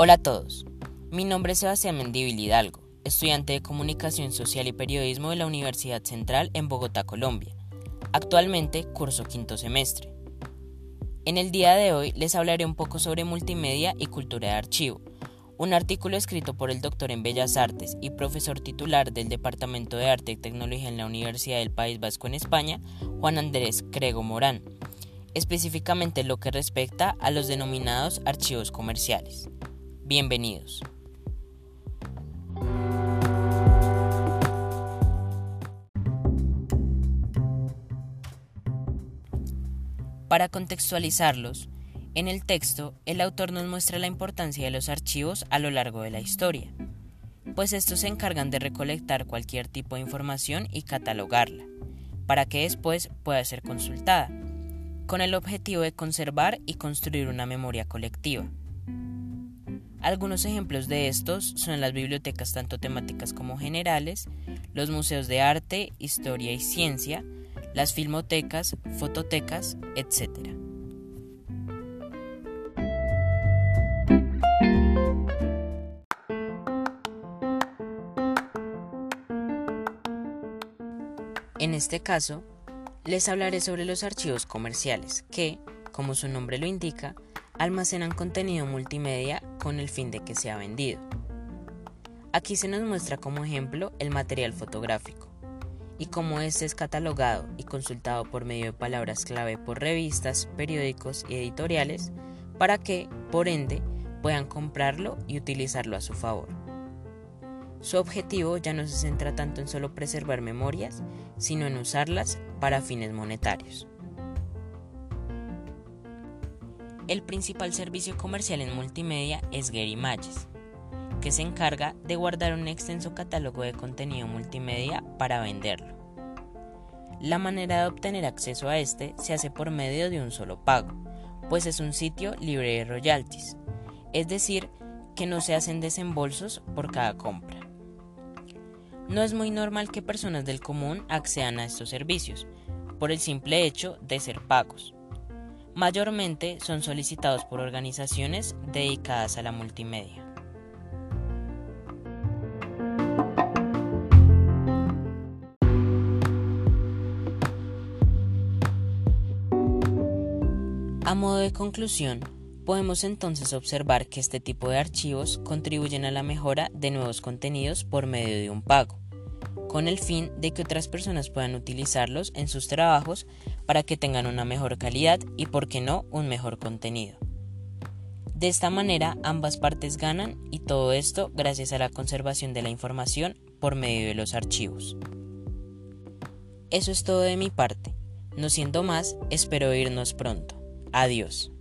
Hola a todos, mi nombre es Sebastián Mendívil Hidalgo, estudiante de Comunicación Social y Periodismo de la Universidad Central en Bogotá, Colombia. Actualmente curso quinto semestre. En el día de hoy les hablaré un poco sobre multimedia y cultura de archivo, un artículo escrito por el doctor en Bellas Artes y profesor titular del Departamento de Arte y Tecnología en la Universidad del País Vasco en España, Juan Andrés Crego Morán, específicamente lo que respecta a los denominados archivos comerciales. Bienvenidos. Para contextualizarlos, en el texto el autor nos muestra la importancia de los archivos a lo largo de la historia, pues estos se encargan de recolectar cualquier tipo de información y catalogarla, para que después pueda ser consultada, con el objetivo de conservar y construir una memoria colectiva. Algunos ejemplos de estos son las bibliotecas tanto temáticas como generales, los museos de arte, historia y ciencia, las filmotecas, fototecas, etc. En este caso, les hablaré sobre los archivos comerciales que, como su nombre lo indica, almacenan contenido multimedia con el fin de que sea vendido. Aquí se nos muestra como ejemplo el material fotográfico y cómo este es catalogado y consultado por medio de palabras clave por revistas, periódicos y editoriales para que, por ende, puedan comprarlo y utilizarlo a su favor. Su objetivo ya no se centra tanto en solo preservar memorias, sino en usarlas para fines monetarios. El principal servicio comercial en multimedia es Gary Images, que se encarga de guardar un extenso catálogo de contenido multimedia para venderlo. La manera de obtener acceso a este se hace por medio de un solo pago, pues es un sitio libre de royalties, es decir, que no se hacen desembolsos por cada compra. No es muy normal que personas del común accedan a estos servicios, por el simple hecho de ser pagos. Mayormente son solicitados por organizaciones dedicadas a la multimedia. A modo de conclusión, podemos entonces observar que este tipo de archivos contribuyen a la mejora de nuevos contenidos por medio de un pago con el fin de que otras personas puedan utilizarlos en sus trabajos para que tengan una mejor calidad y, por qué no, un mejor contenido. De esta manera, ambas partes ganan y todo esto gracias a la conservación de la información por medio de los archivos. Eso es todo de mi parte. No siendo más, espero irnos pronto. Adiós.